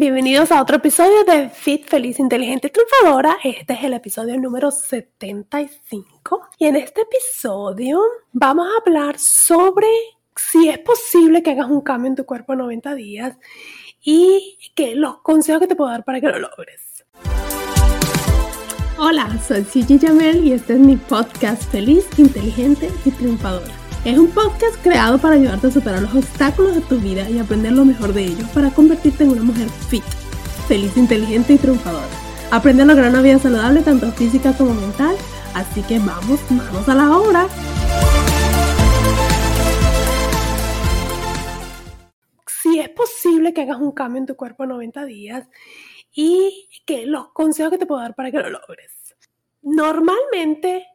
Bienvenidos a otro episodio de Fit Feliz Inteligente Triunfadora. Este es el episodio número 75 y en este episodio vamos a hablar sobre si es posible que hagas un cambio en tu cuerpo en 90 días y los consejos que te puedo dar para que lo logres. Hola, soy Gigi Jamel y este es mi podcast Feliz, Inteligente y Triunfadora. Es un podcast creado para ayudarte a superar los obstáculos de tu vida y aprender lo mejor de ellos para convertirte en una mujer fit, feliz, inteligente y triunfadora. Aprende a lograr una vida saludable tanto física como mental, así que vamos, vamos a la obra. Si es posible que hagas un cambio en tu cuerpo en 90 días y que los consejos que te puedo dar para que lo logres. Normalmente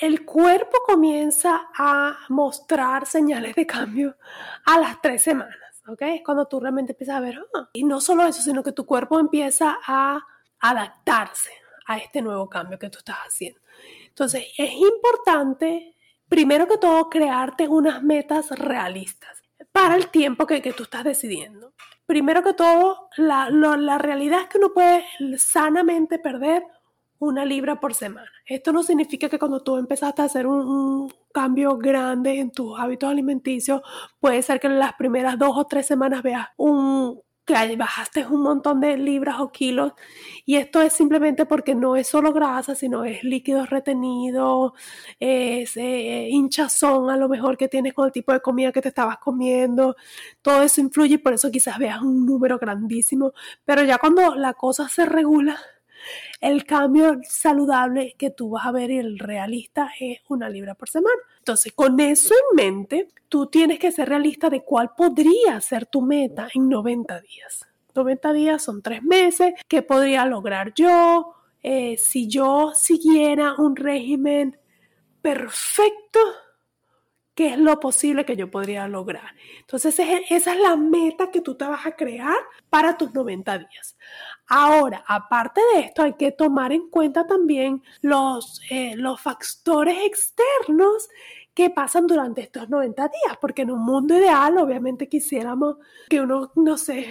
el cuerpo comienza a mostrar señales de cambio a las tres semanas, ¿ok? Es cuando tú realmente empiezas a ver, ah, y no solo eso, sino que tu cuerpo empieza a adaptarse a este nuevo cambio que tú estás haciendo. Entonces, es importante, primero que todo, crearte unas metas realistas para el tiempo que, tú estás decidiendo. Primero que todo, la, la realidad es que uno puede sanamente perder una libra por semana. Esto no significa que cuando tú empezaste a hacer un, cambio grande en tus hábitos alimenticios, puede ser que en las primeras dos o tres semanas veas un que bajaste un montón de libras o kilos. Y esto es simplemente porque no es solo grasa, sino es líquido retenido, es eh, hinchazón a lo mejor que tienes con el tipo de comida que te estabas comiendo, todo eso influye y por eso quizás veas un número grandísimo, pero ya cuando la cosa se regula, el cambio saludable que tú vas a ver y el realista es una libra por semana. Entonces, con eso en mente, tú tienes que ser realista de cuál podría ser tu meta en 90 días. 90 días son tres meses. ¿Qué podría lograr yo? Eh, si yo siguiera un régimen perfecto, qué es lo posible que yo podría lograr. Entonces, esa es la meta que tú te vas a crear para tus 90 días. Ahora, aparte de esto, hay que tomar en cuenta también los, eh, los factores externos que pasan durante estos 90 días, porque en un mundo ideal, obviamente quisiéramos que uno, no sé,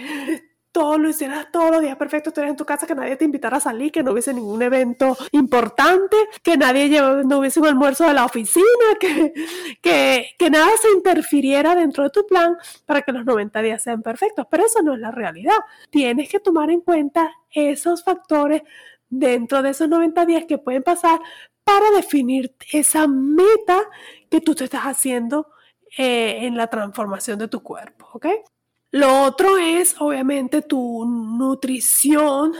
todo lo hicieras todos los días perfectos, estuvieras en tu casa, que nadie te invitara a salir, que no hubiese ningún evento importante, que nadie no hubiese un almuerzo de la oficina, que, que, que nada se interfiriera dentro de tu plan para que los 90 días sean perfectos. Pero eso no es la realidad. Tienes que tomar en cuenta esos factores dentro de esos 90 días que pueden pasar para definir esa meta que tú te estás haciendo eh, en la transformación de tu cuerpo, ¿ok? Lo otro es, obviamente, tu nutrición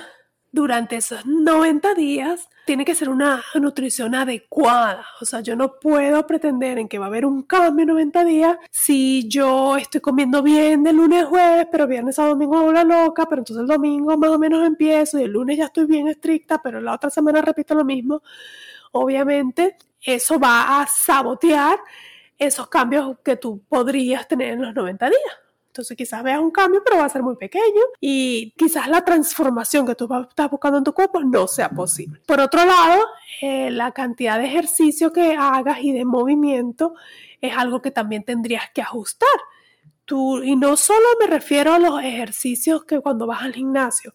durante esos 90 días tiene que ser una nutrición adecuada. O sea, yo no puedo pretender en que va a haber un cambio en 90 días si yo estoy comiendo bien de lunes a jueves, pero viernes a domingo hago la loca, pero entonces el domingo más o menos empiezo y el lunes ya estoy bien estricta, pero la otra semana repito lo mismo. Obviamente, eso va a sabotear esos cambios que tú podrías tener en los 90 días. Entonces quizás veas un cambio, pero va a ser muy pequeño y quizás la transformación que tú estás buscando en tu cuerpo no sea posible. Por otro lado, eh, la cantidad de ejercicio que hagas y de movimiento es algo que también tendrías que ajustar. Tú, y no solo me refiero a los ejercicios que cuando vas al gimnasio,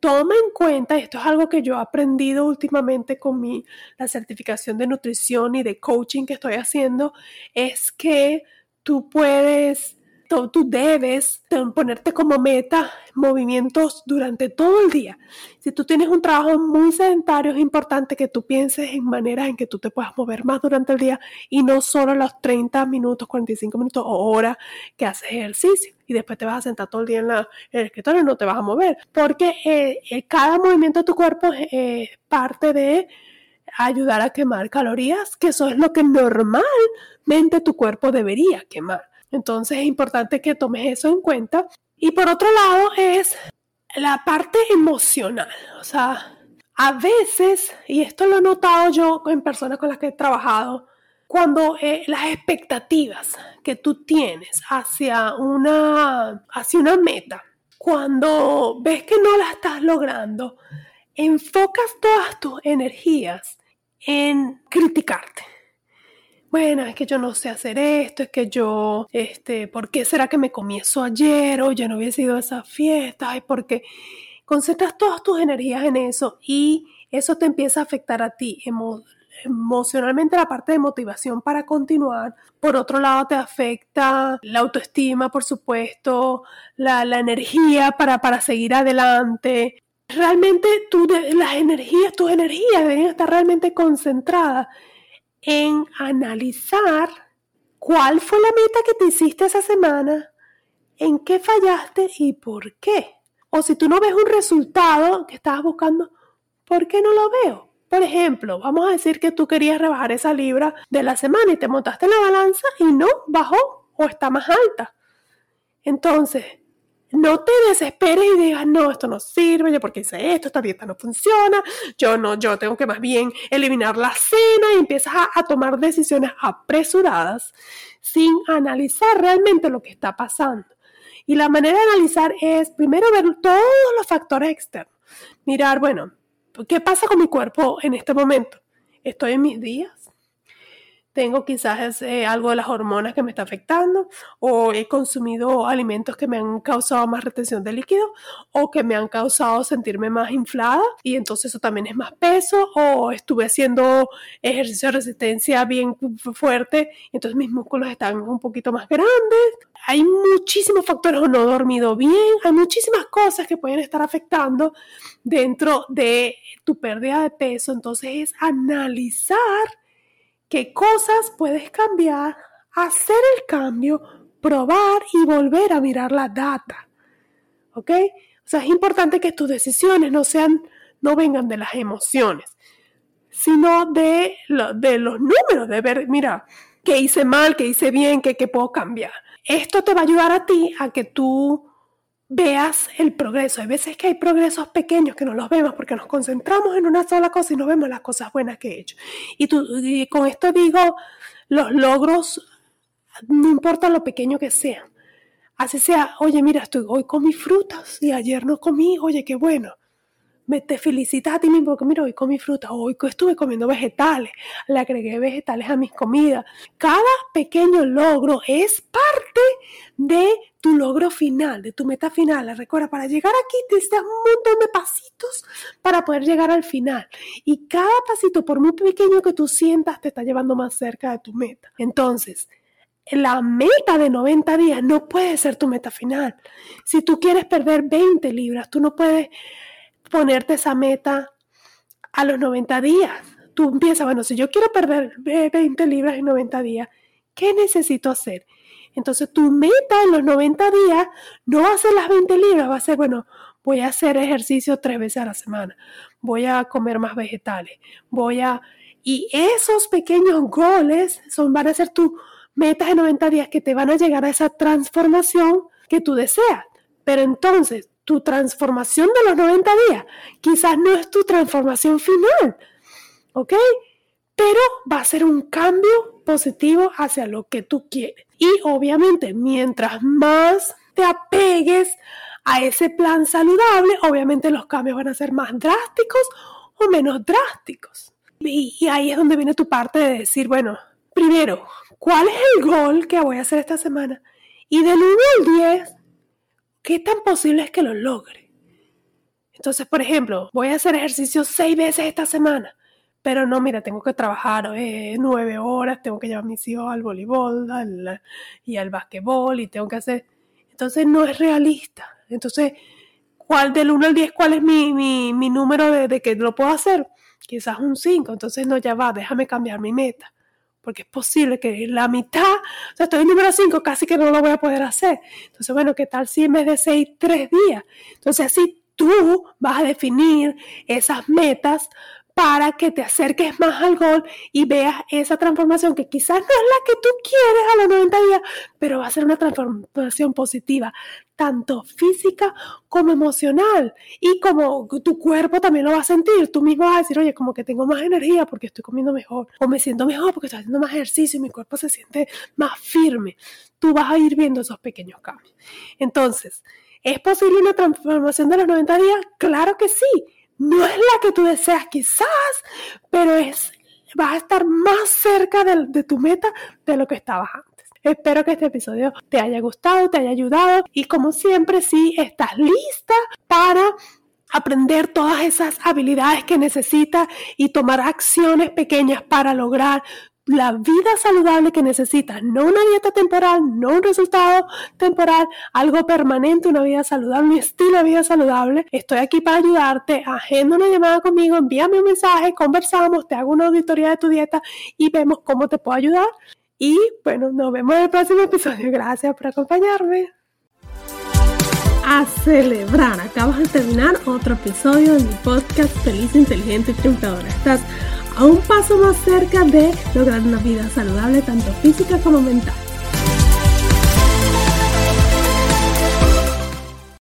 toma en cuenta, esto es algo que yo he aprendido últimamente con mi, la certificación de nutrición y de coaching que estoy haciendo, es que tú puedes tú debes ponerte como meta movimientos durante todo el día. Si tú tienes un trabajo muy sedentario, es importante que tú pienses en maneras en que tú te puedas mover más durante el día y no solo los 30 minutos, 45 minutos o hora que haces ejercicio y después te vas a sentar todo el día en, la, el escritorio y no te vas a mover. Porque eh, eh, cada movimiento de tu cuerpo es parte de ayudar a quemar calorías, que eso es lo que normalmente tu cuerpo debería quemar. Entonces es importante que tomes eso en cuenta. Y por otro lado es la parte emocional. O sea, a veces, y esto lo he notado yo en personas con las que he trabajado, cuando eh, las expectativas que tú tienes hacia una, hacia una meta, cuando ves que no la estás logrando, enfocas todas tus energías en criticarte. Bueno, es que yo no sé hacer esto, es que yo, este, ¿por qué será que me comí eso ayer? O yo no hubiese ido a esa fiesta, ay, porque concentras todas tus energías en eso y eso te empieza a afectar a ti emocionalmente la parte de motivación para continuar. Por otro lado, te afecta la autoestima, por supuesto, la, energía para, para seguir adelante. Realmente tú, las energías, tus energías deberían estar realmente concentradas en analizar cuál fue la meta que te hiciste esa semana, en qué fallaste y por qué. O si tú no ves un resultado que estabas buscando, ¿por qué no lo veo? Por ejemplo, vamos a decir que tú querías rebajar esa libra de la semana y te montaste la balanza y no bajó o está más alta. Entonces, no te desesperes y digas, no, esto no sirve, yo porque hice esto, esta dieta no funciona, yo no, yo tengo que más bien eliminar la cena y empiezas a, a tomar decisiones apresuradas sin analizar realmente lo que está pasando. Y la manera de analizar es primero ver todos los factores externos. Mirar, bueno, ¿qué pasa con mi cuerpo en este momento? ¿Estoy en mis días? Tengo quizás eh, algo de las hormonas que me está afectando o he consumido alimentos que me han causado más retención de líquido o que me han causado sentirme más inflada y entonces eso también es más peso o estuve haciendo ejercicio de resistencia bien fuerte y entonces mis músculos están un poquito más grandes. Hay muchísimos factores o no he dormido bien, hay muchísimas cosas que pueden estar afectando dentro de tu pérdida de peso, entonces es analizar qué cosas puedes cambiar, hacer el cambio, probar y volver a mirar la data. ¿Ok? O sea, es importante que tus decisiones no sean, no vengan de las emociones, sino de, los números, de ver, mira, qué hice mal, qué hice bien, qué, qué puedo cambiar. Esto te va a ayudar a ti a que tú veas el progreso. Hay veces que hay progresos pequeños que no los vemos porque nos concentramos en una sola cosa y no vemos las cosas buenas que he hecho. Y, tú, con esto digo, los logros, no importa lo pequeño que sean. Así sea, oye, mira, estoy, hoy comí frutas y ayer no comí, oye, qué bueno me te felicitas a ti mismo porque mira, hoy comí fruta, hoy estuve comiendo vegetales, le agregué vegetales a mis comidas. Cada pequeño logro es parte de tu logro final, de tu meta final. Recuerda, para llegar aquí te das un montón de pasitos para poder llegar al final. Y cada pasito, por muy pequeño que tú sientas, te está llevando más cerca de tu meta. Entonces, la meta de 90 días no puede ser tu meta final. Si tú quieres perder 20 libras, tú no puedes ponerte esa meta a los 90 días. Tú empiezas, bueno, si yo quiero perder 20 libras en 90 días, ¿qué necesito hacer? Entonces tu meta en los 90 días no va a ser las 20 libras, va a ser, bueno, voy a hacer ejercicio tres veces a la semana, voy a comer más vegetales, voy a... Y esos pequeños goles son, van a ser tus metas de 90 días que te van a llegar a esa transformación que tú deseas. Pero entonces, tu transformación de los 90 días quizás no es tu transformación final, ¿ok? Pero va a ser un cambio positivo hacia lo que tú quieres. Y obviamente, mientras más te apegues a ese plan saludable, obviamente los cambios van a ser más drásticos o menos drásticos. Y, ahí es donde viene tu parte de decir, bueno, primero, ¿cuál es el gol que voy a hacer esta semana? Y del 1 al 10, ¿qué tan posible es que lo logre? Entonces, por ejemplo, voy a hacer ejercicio seis veces esta semana, pero no, mira, tengo que trabajar eh, nueve horas, tengo que llevar a mis hijos al voleibol y al basquetbol y tengo que hacer... Entonces, no es realista. Entonces, ¿cuál del 1 al 10, cuál es mi, mi, número de, de, que lo puedo hacer? Quizás un 5, entonces no, ya va, déjame cambiar mi meta porque es posible que la mitad, o sea, estoy en número 5, casi que no lo voy a poder hacer. Entonces, bueno, ¿qué tal si en vez de 6, 3 días? Entonces, así tú vas a definir esas metas para que te acerques más al gol y veas esa transformación que quizás no es la que tú quieres a los 90 días, pero va a ser una transformación positiva, tanto física como emocional. Y como tu cuerpo también lo va a sentir, tú mismo vas a decir, oye, como que tengo más energía porque estoy comiendo mejor, o me siento mejor porque estoy haciendo más ejercicio y mi cuerpo se siente más firme. Tú vas a ir viendo esos pequeños cambios. Entonces, ¿es posible una transformación de los 90 días? Claro que sí. No es la que tú deseas quizás, pero es vas a estar más cerca de, tu meta de lo que estabas antes. Espero que este episodio te haya gustado, te haya ayudado y como siempre, si estás lista para aprender todas esas habilidades que necesitas y tomar acciones pequeñas para lograr la vida saludable que necesitas, no una dieta temporal, no un resultado temporal, algo permanente, una vida saludable, un estilo de vida saludable. Estoy aquí para ayudarte. Agenda una llamada conmigo, envíame un mensaje, conversamos, te hago una auditoría de tu dieta y vemos cómo te puedo ayudar. Y bueno, nos vemos en el próximo episodio. Gracias por acompañarme. A celebrar, acabas de terminar otro episodio de mi podcast Feliz, Inteligente y Triunfadora. Estás a un paso más cerca de lograr una vida saludable tanto física como mental.